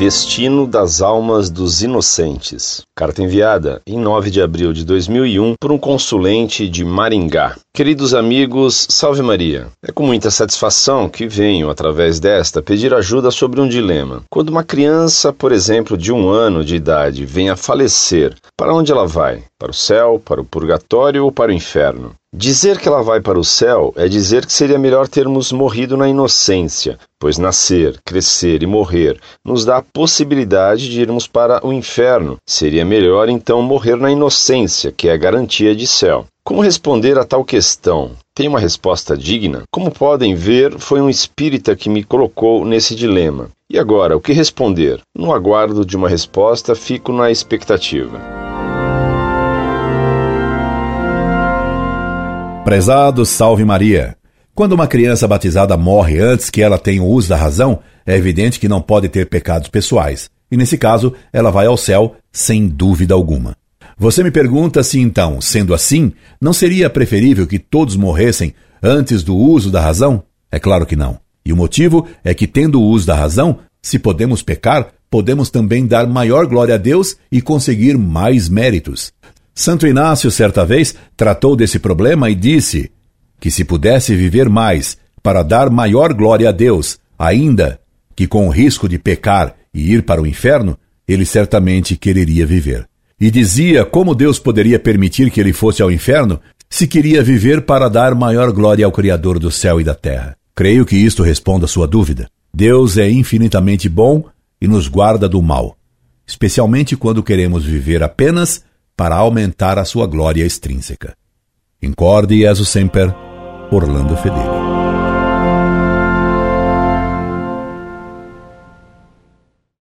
Destino das Almas dos Inocentes. Carta enviada em 9 de abril de 2001 por um consulente de Maringá. Queridos amigos, salve Maria. É com muita satisfação que venho, através desta, pedir ajuda sobre um dilema. Quando uma criança, por exemplo, de um ano de idade, vem a falecer, para onde ela vai? Para o céu, para o purgatório ou para o inferno? Dizer que ela vai para o céu é dizer que seria melhor termos morrido na inocência, pois nascer, crescer e morrer nos dá a possibilidade de irmos para o inferno. Seria melhor então morrer na inocência, que é a garantia de céu. Como responder a tal questão? Tem uma resposta digna? Como podem ver, foi um espírita que me colocou nesse dilema. E agora, o que responder? No aguardo de uma resposta, fico na expectativa. Prezado Salve Maria. Quando uma criança batizada morre antes que ela tenha o uso da razão, é evidente que não pode ter pecados pessoais. E nesse caso, ela vai ao céu sem dúvida alguma. Você me pergunta se então, sendo assim, não seria preferível que todos morressem antes do uso da razão? É claro que não. E o motivo é que, tendo o uso da razão, se podemos pecar, podemos também dar maior glória a Deus e conseguir mais méritos. Santo Inácio, certa vez, tratou desse problema e disse que se pudesse viver mais para dar maior glória a Deus, ainda que com o risco de pecar e ir para o inferno, ele certamente quereria viver. E dizia como Deus poderia permitir que ele fosse ao inferno se queria viver para dar maior glória ao Criador do céu e da terra. Creio que isto responda a sua dúvida. Deus é infinitamente bom e nos guarda do mal, especialmente quando queremos viver apenas para aumentar a sua glória extrínseca. Incorde Jesus Semper, Orlando Fedeli.